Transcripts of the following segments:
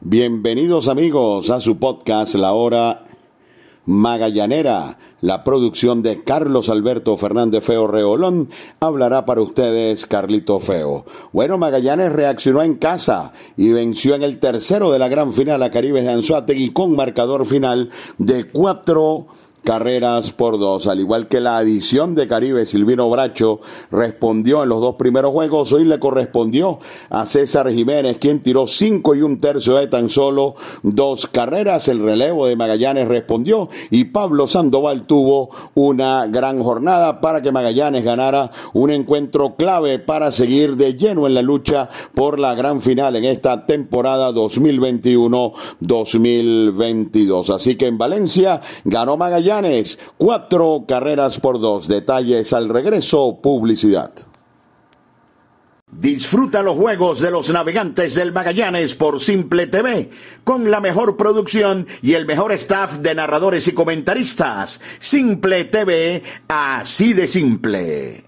Bienvenidos amigos a su podcast La Hora Magallanera. La producción de Carlos Alberto Fernández Feo Reolón hablará para ustedes Carlito Feo. Bueno, Magallanes reaccionó en casa y venció en el tercero de la gran final a Caribe de Anzuategui con marcador final de cuatro carreras por dos. Al igual que la adición de Caribe, Silvino Bracho respondió en los dos primeros juegos. Hoy le correspondió a César Jiménez, quien tiró cinco y un tercio de tan solo dos carreras. El relevo de Magallanes respondió y Pablo Sandoval tuvo una gran jornada para que Magallanes ganara un encuentro clave para seguir de lleno en la lucha por la gran final en esta temporada 2021-2022. Así que en Valencia ganó Magallanes cuatro carreras por dos. Detalles al regreso, publicidad. Disfruta los juegos de los navegantes del Magallanes por Simple TV, con la mejor producción y el mejor staff de narradores y comentaristas. Simple TV, así de simple.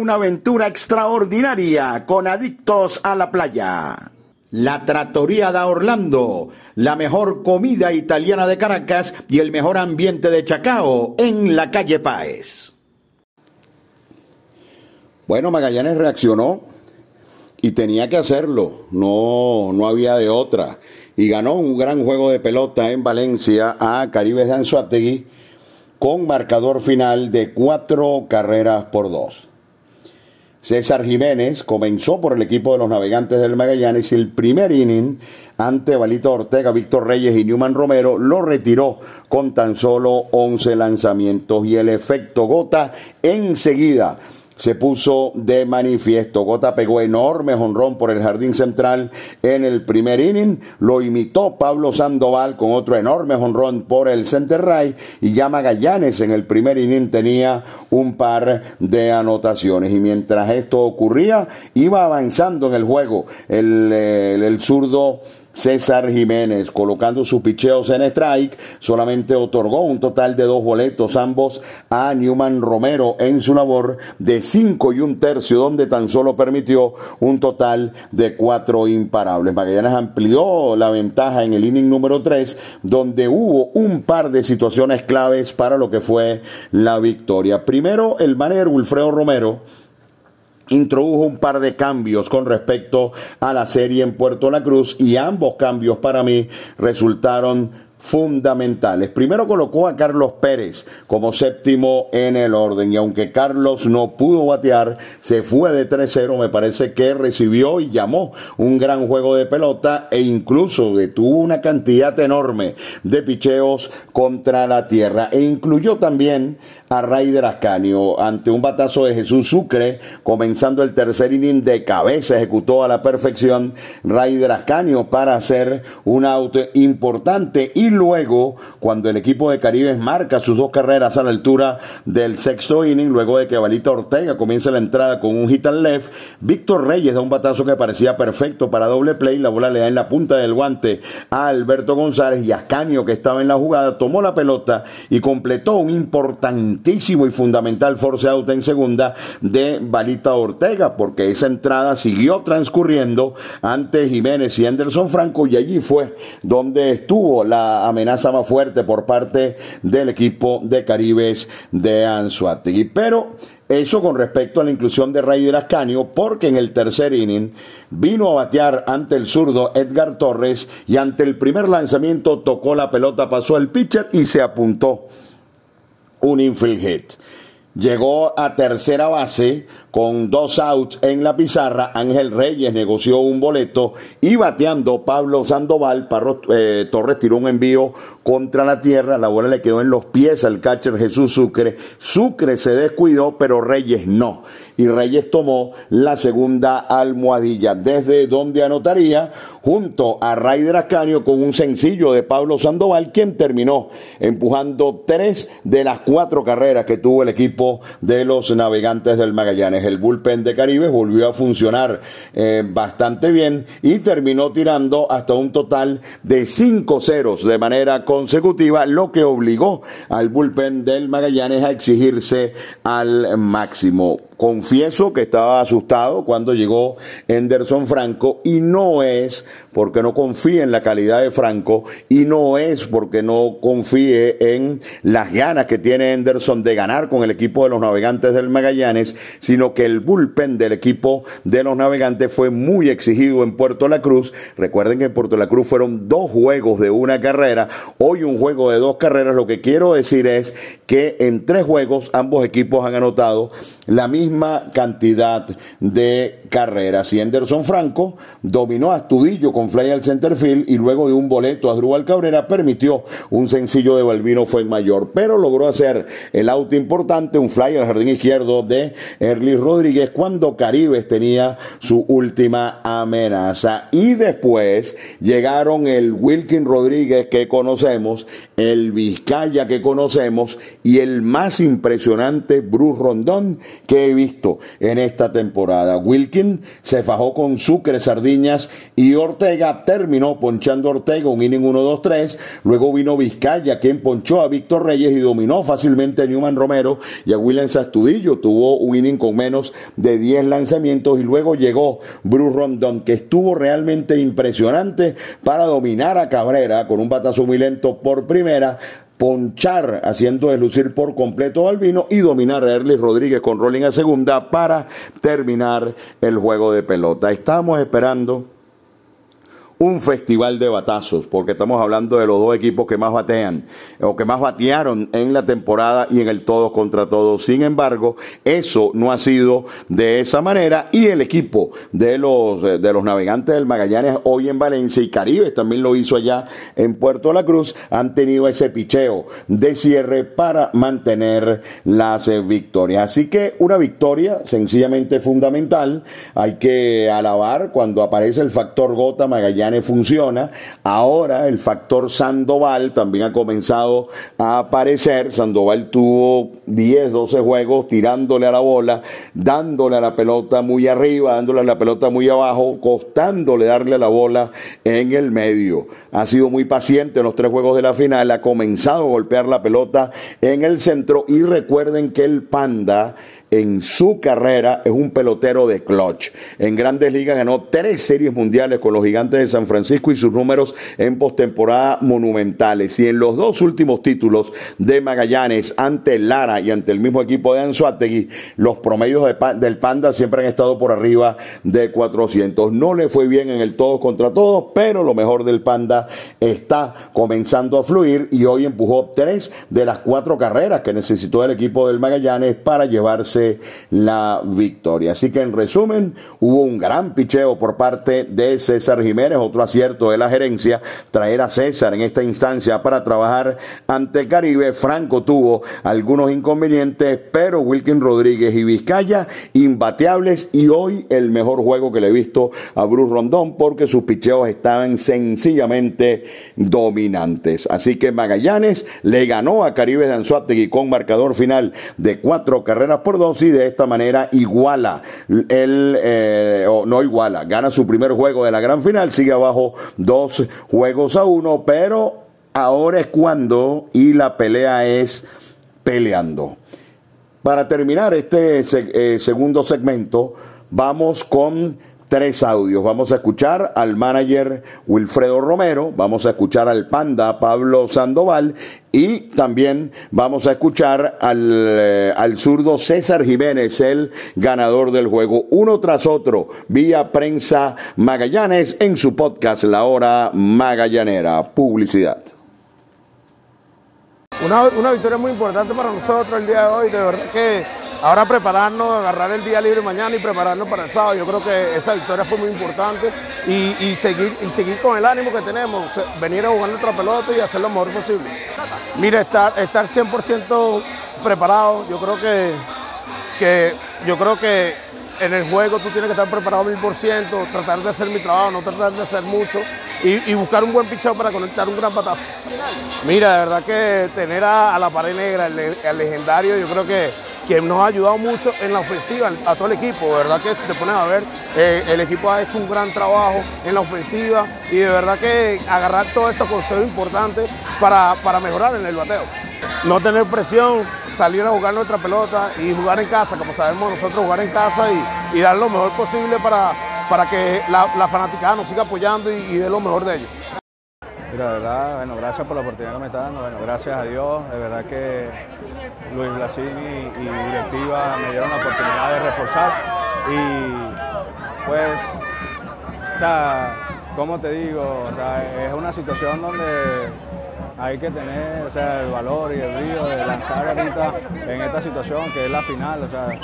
una aventura extraordinaria con adictos a la playa. La Trattoria da Orlando, la mejor comida italiana de Caracas y el mejor ambiente de Chacao en la calle Páez. Bueno, Magallanes reaccionó y tenía que hacerlo, no, no había de otra. Y ganó un gran juego de pelota en Valencia a Caribe de Anzuategui con marcador final de cuatro carreras por dos. César Jiménez comenzó por el equipo de los navegantes del Magallanes y el primer inning ante Valito Ortega, Víctor Reyes y Newman Romero lo retiró con tan solo 11 lanzamientos. Y el efecto gota enseguida se puso de manifiesto. Gota pegó enorme jonrón por el jardín central en el primer inning. Lo imitó Pablo Sandoval con otro enorme jonrón por el center right. Y ya Magallanes en el primer inning tenía un par de anotaciones. Y mientras esto ocurría, iba avanzando en el juego el, el, el zurdo César Jiménez, colocando sus picheos en strike, solamente otorgó un total de dos boletos, ambos a Newman Romero en su labor de cinco y un tercio, donde tan solo permitió un total de cuatro imparables. Magallanes amplió la ventaja en el inning número tres, donde hubo un par de situaciones claves para lo que fue la victoria. Primero, el manager Wilfredo Romero introdujo un par de cambios con respecto a la serie en Puerto La Cruz y ambos cambios para mí resultaron fundamentales. Primero colocó a Carlos Pérez como séptimo en el orden y aunque Carlos no pudo batear, se fue de 3-0, me parece que recibió y llamó un gran juego de pelota e incluso detuvo una cantidad enorme de picheos contra la tierra e incluyó también a Raider Ascanio ante un batazo de Jesús Sucre comenzando el tercer inning de cabeza ejecutó a la perfección Raider Ascanio para hacer un auto importante y luego, cuando el equipo de Caribes marca sus dos carreras a la altura del sexto inning, luego de que Valita Ortega comienza la entrada con un hit al left, Víctor Reyes da un batazo que parecía perfecto para doble play, la bola le da en la punta del guante a Alberto González y Ascanio, que estaba en la jugada, tomó la pelota y completó un importantísimo y fundamental force out en segunda de Valita Ortega, porque esa entrada siguió transcurriendo ante Jiménez y Anderson Franco y allí fue donde estuvo la amenaza más fuerte por parte del equipo de Caribes de Anzuategui. Pero eso con respecto a la inclusión de Raider Ascanio, porque en el tercer inning vino a batear ante el zurdo Edgar Torres y ante el primer lanzamiento tocó la pelota, pasó el pitcher y se apuntó un infield hit. Llegó a tercera base con dos outs en la pizarra. Ángel Reyes negoció un boleto y bateando Pablo Sandoval, Parro, eh, Torres tiró un envío contra la tierra. La bola le quedó en los pies al catcher Jesús Sucre. Sucre se descuidó, pero Reyes no. Y Reyes tomó la segunda almohadilla, desde donde anotaría junto a Raider Ascanio con un sencillo de Pablo Sandoval, quien terminó empujando tres de las cuatro carreras que tuvo el equipo de los navegantes del Magallanes el bullpen de Caribe volvió a funcionar eh, bastante bien y terminó tirando hasta un total de cinco ceros de manera consecutiva, lo que obligó al bullpen del Magallanes a exigirse al máximo. Confieso que estaba asustado cuando llegó Henderson Franco y no es porque no confíe en la calidad de Franco y no es porque no confíe en las ganas que tiene Henderson de ganar con el equipo de los navegantes del Magallanes, sino que el bullpen del equipo de los navegantes fue muy exigido en Puerto La Cruz. Recuerden que en Puerto La Cruz fueron dos juegos de una carrera, hoy un juego de dos carreras. Lo que quiero decir es que en tres juegos ambos equipos han anotado la misma cantidad de carreras. Y Anderson Franco dominó a Astudillo con fly al center field y luego de un boleto a Drubal Cabrera permitió un sencillo de Balvino fue mayor, pero logró hacer el auto importante, un fly al jardín izquierdo de Erlis Rodríguez cuando Caribes tenía su última amenaza. Y después llegaron el Wilkin Rodríguez que conocemos, el Vizcaya que conocemos y el más impresionante Bruce Rondón que he visto en esta temporada. Wilkin se fajó con Sucre, Sardiñas y Ortega, terminó ponchando a Ortega un inning 1-2-3, luego vino Vizcaya quien ponchó a Víctor Reyes y dominó fácilmente a Newman Romero y a William Sastudillo, tuvo un inning con menos de 10 lanzamientos y luego llegó Bruce Rondon que estuvo realmente impresionante para dominar a Cabrera con un batazo muy lento por primera ponchar, haciendo deslucir por completo al vino y dominar a Erlis Rodríguez con rolling a segunda para terminar el juego de pelota. Estamos esperando un festival de batazos, porque estamos hablando de los dos equipos que más batean o que más batearon en la temporada y en el todos contra todos. Sin embargo, eso no ha sido de esa manera y el equipo de los de los navegantes del Magallanes hoy en Valencia y Caribe también lo hizo allá en Puerto La Cruz han tenido ese picheo de cierre para mantener las eh, victorias. Así que una victoria sencillamente fundamental. Hay que alabar cuando aparece el factor gota Funciona. Ahora el factor Sandoval también ha comenzado a aparecer. Sandoval tuvo 10, 12 juegos tirándole a la bola, dándole a la pelota muy arriba, dándole a la pelota muy abajo, costándole darle a la bola en el medio. Ha sido muy paciente en los tres juegos de la final, ha comenzado a golpear la pelota en el centro y recuerden que el Panda en su carrera es un pelotero de clutch. En grandes ligas ganó tres series mundiales con los gigantes de San Francisco y sus números en postemporada monumentales. Y en los dos últimos títulos de Magallanes ante Lara y ante el mismo equipo de Anzuategui, los promedios del Panda siempre han estado por arriba de 400. No le fue bien en el todo contra todos, pero lo mejor del Panda está comenzando a fluir y hoy empujó tres de las cuatro carreras que necesitó el equipo del Magallanes para llevarse la victoria. Así que en resumen, hubo un gran picheo por parte de César Jiménez, otro acierto de la gerencia, traer a César en esta instancia para trabajar ante Caribe. Franco tuvo algunos inconvenientes, pero Wilkin Rodríguez y Vizcaya imbateables y hoy el mejor juego que le he visto a Bruce Rondón porque sus picheos estaban sencillamente dominantes. Así que Magallanes le ganó a Caribe de Anzuategui con marcador final de cuatro carreras por dos y de esta manera iguala el, eh, no iguala, gana su primer juego de la gran final, sigue abajo dos juegos a uno, pero ahora es cuando y la pelea es peleando. Para terminar este eh, segundo segmento, vamos con tres audios. Vamos a escuchar al manager Wilfredo Romero, vamos a escuchar al panda Pablo Sandoval y también vamos a escuchar al, eh, al zurdo César Jiménez, el ganador del juego, uno tras otro, vía prensa Magallanes en su podcast La Hora Magallanera. Publicidad. Una, una victoria muy importante para nosotros el día de hoy, de verdad que ahora prepararnos, agarrar el día libre mañana y prepararnos para el sábado. Yo creo que esa victoria fue muy importante y, seguir, con el ánimo que tenemos, venir a jugar nuestra pelota y hacer lo mejor posible. Mira, estar, estar 100% preparado, yo creo que, yo creo que en el juego tú tienes que estar preparado mil por ciento, tratar de hacer mi trabajo, no tratar de hacer mucho y, buscar un buen pichado para conectar un gran patazo. Mira, de verdad que tener a, la pared negra, el legendario, yo creo que que nos ha ayudado mucho en la ofensiva, a todo el equipo. De verdad que si te pones a ver, eh, el equipo ha hecho un gran trabajo en la ofensiva y de verdad que agarrar todos esos consejos importantes para, para mejorar en el bateo. No tener presión, salir a jugar nuestra pelota y jugar en casa, como sabemos nosotros, jugar en casa y, dar lo mejor posible para, para que la, la fanaticada nos siga apoyando y, y dé lo mejor de ellos. Mira, verdad, bueno, gracias por la oportunidad que me está dando, bueno, gracias a Dios, de verdad que Luis Blasini y directiva me dieron la oportunidad de reforzar. Y pues, o sea, como te digo, o sea, es una situación donde hay que tener o sea, el valor y el brillo de lanzar ahorita en esta situación que es la final, o sea,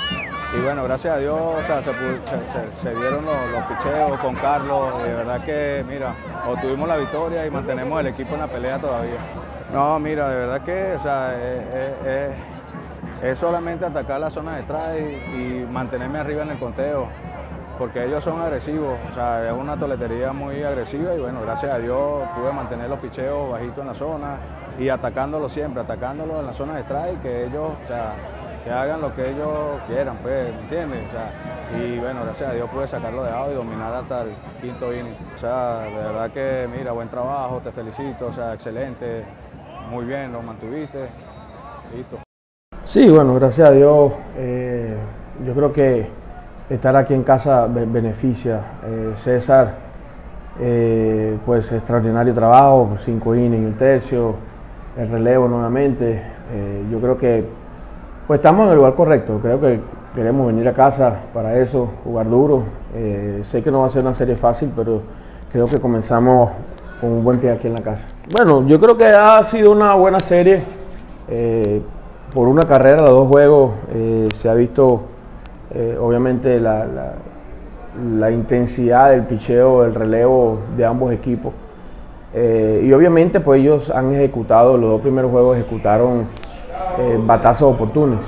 y bueno, gracias a Dios se, dieron los, picheos con Carlos, de verdad que, mira, obtuvimos la victoria y mantenemos el equipo en la pelea todavía. No, mira, de verdad que, o sea, es, solamente atacar la zona de strike y mantenerme arriba en el conteo, porque ellos son agresivos, o sea, es una toletería muy agresiva y bueno, gracias a Dios pude mantener los picheos bajitos en la zona y atacándolo siempre, atacándolo en la zona de strike, que ellos, o sea, que hagan lo que ellos quieran, pues, ¿me entiendes? O sea, y bueno, gracias a Dios pude sacarlo de lado y dominar hasta el quinto inning. O sea, de verdad que, mira, buen trabajo, te felicito, o sea, excelente, muy bien, lo mantuviste, listo. Sí, bueno, gracias a Dios, eh, yo creo que estar aquí en casa beneficia. Eh, César, eh, pues extraordinario trabajo, cinco innings un tercio el relevo nuevamente. Eh, yo creo que pues estamos en el lugar correcto. Creo que queremos venir a casa para eso, jugar duro. Sé que no va a ser una serie fácil, pero creo que comenzamos con un buen pie aquí en la casa. Bueno, yo creo que ha sido una buena serie. Por una carrera, dos juegos, se ha visto obviamente la, la intensidad del picheo, el relevo de ambos equipos. Eh, y obviamente pues ellos han ejecutado, los dos primeros juegos ejecutaron eh, batazos oportunos.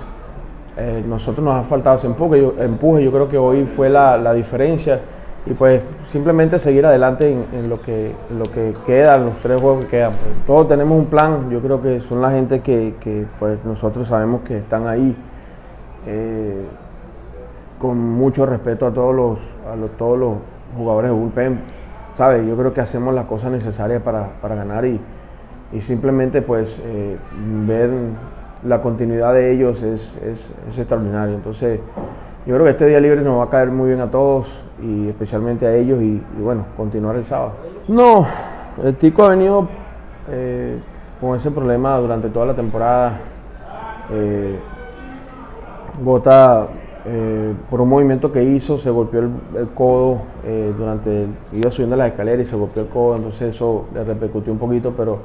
Eh, nosotros nos ha faltado ese empuje yo, empuje, yo creo que hoy fue la, diferencia y pues simplemente seguir adelante en, lo, que, lo que queda, los tres juegos que quedan. Todos tenemos un plan, yo creo que son la gente que, pues nosotros sabemos que están ahí con mucho respeto a todos los, a todos los jugadores de bullpen yo creo que hacemos las cosas necesarias para, ganar y, simplemente pues eh, ver la continuidad de ellos es, extraordinario. Entonces, yo creo que este día libre nos va a caer muy bien a todos y especialmente a ellos y, bueno, continuar el sábado. No, el Tico ha venido eh, con ese problema durante toda la temporada. Eh, Gota eh, por un movimiento que hizo, se golpeó el, codo eh, durante, iba subiendo las escaleras y se golpeó el codo, entonces eso le repercutió un poquito, pero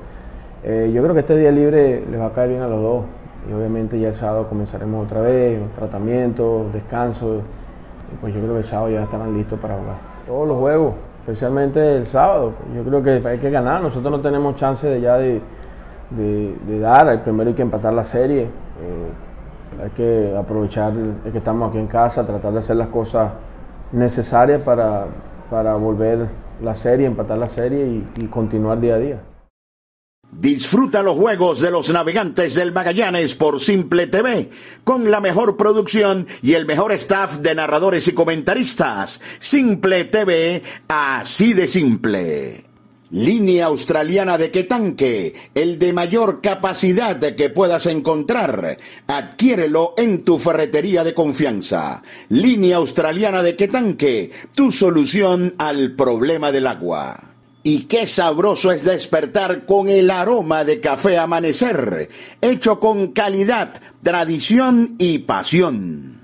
eh, yo creo que este día libre les va a caer bien a los dos y obviamente ya el sábado comenzaremos otra vez, tratamiento, descanso, y pues yo creo que el sábado ya estarán listos para jugar. Todos los juegos, especialmente el sábado, yo creo que hay que ganar, nosotros no tenemos chance de ya de, dar, el primero hay que empatar la serie. Hay que aprovechar que estamos aquí en casa, tratar de hacer las cosas necesarias para, para volver la serie, empatar la serie y, y continuar día a día. Disfruta los juegos de los navegantes del Magallanes por Simple TV, con la mejor producción y el mejor staff de narradores y comentaristas. Simple TV, así de simple. Línea australiana de tanque, el de mayor capacidad que puedas encontrar. Adquiérelo en tu ferretería de confianza. Línea australiana de tanque, tu solución al problema del agua. Y qué sabroso es despertar con el aroma de café amanecer, hecho con calidad, tradición y pasión.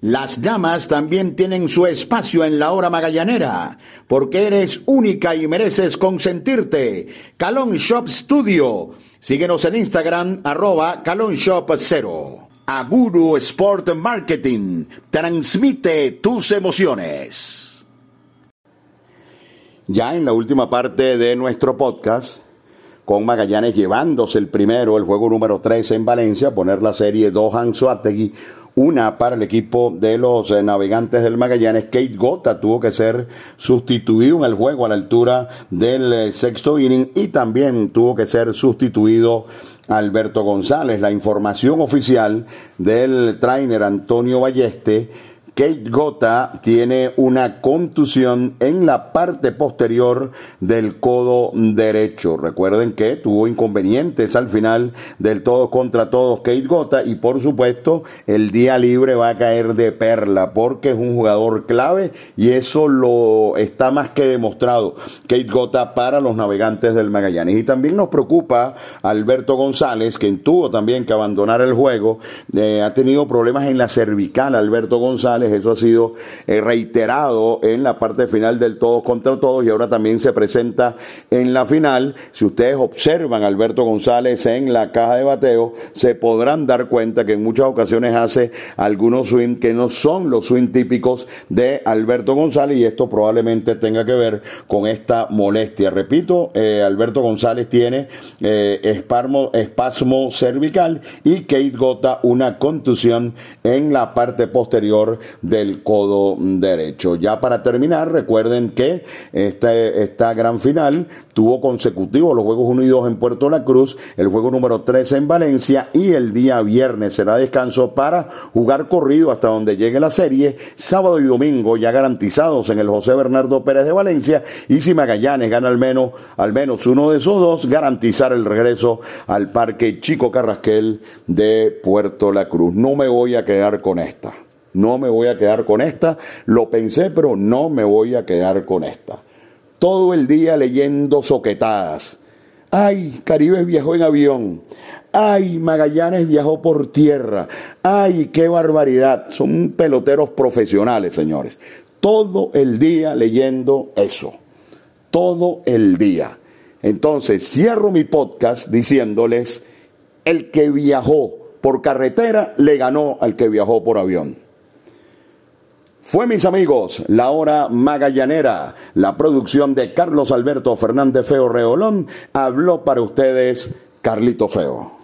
Las damas también tienen su espacio en la hora magallanera, porque eres única y mereces consentirte. Calon Shop Studio. Síguenos en Instagram, arroba Calon Shop 0. Aguru Sport Marketing. Transmite tus emociones. Ya en la última parte de nuestro podcast, con Magallanes llevándose el primero, el juego número 3 en Valencia, poner la serie Dohan Suategui una para el equipo de los eh, navegantes del Magallanes. Kate Gota tuvo que ser sustituido en el juego a la altura del eh, sexto inning y también tuvo que ser sustituido Alberto González. La información oficial del trainer Antonio Balleste Kate Gota tiene una contusión en la parte posterior del codo derecho. Recuerden que tuvo inconvenientes al final del todo contra todos Kate Gota y por supuesto el día libre va a caer de perla porque es un jugador clave y eso lo está más que demostrado Kate Gota para los navegantes del Magallanes. Y también nos preocupa Alberto González, quien tuvo también que abandonar el juego, eh, ha tenido problemas en la cervical Alberto González Eso ha sido eh, reiterado en la parte final del todos contra todos y ahora también se presenta en la final. Si ustedes observan a Alberto González en la caja de bateo, se podrán dar cuenta que en muchas ocasiones hace algunos swing que no son los swing típicos de Alberto González y esto probablemente tenga que ver con esta molestia. Repito, eh, Alberto González tiene eh, espasmo cervical y Kate Gota una contusión en la parte posterior del codo derecho. Ya para terminar, recuerden que este, esta gran final tuvo consecutivos los Juegos Unidos en Puerto La Cruz, el juego número 13 en Valencia y el día viernes será descanso para jugar corrido hasta donde llegue la serie, sábado y domingo ya garantizados en el José Bernardo Pérez de Valencia y si Magallanes gana al menos, al menos uno de esos dos, garantizar el regreso al Parque Chico Carrasquel de Puerto La Cruz. No me voy a quedar con esta. No me voy a quedar con esta. Lo pensé, pero no me voy a quedar con esta. Todo el día leyendo soquetadas. Ay, Caribe viajó en avión. Ay, Magallanes viajó por tierra. Ay, qué barbaridad. Son peloteros profesionales, señores. Todo el día leyendo eso. Todo el día. Entonces, cierro mi podcast diciéndoles, el que viajó por carretera le ganó al que viajó por avión. Fue, mis amigos, la hora magallanera. La producción de Carlos Alberto Fernández Feo Reolón habló para ustedes Carlito Feo.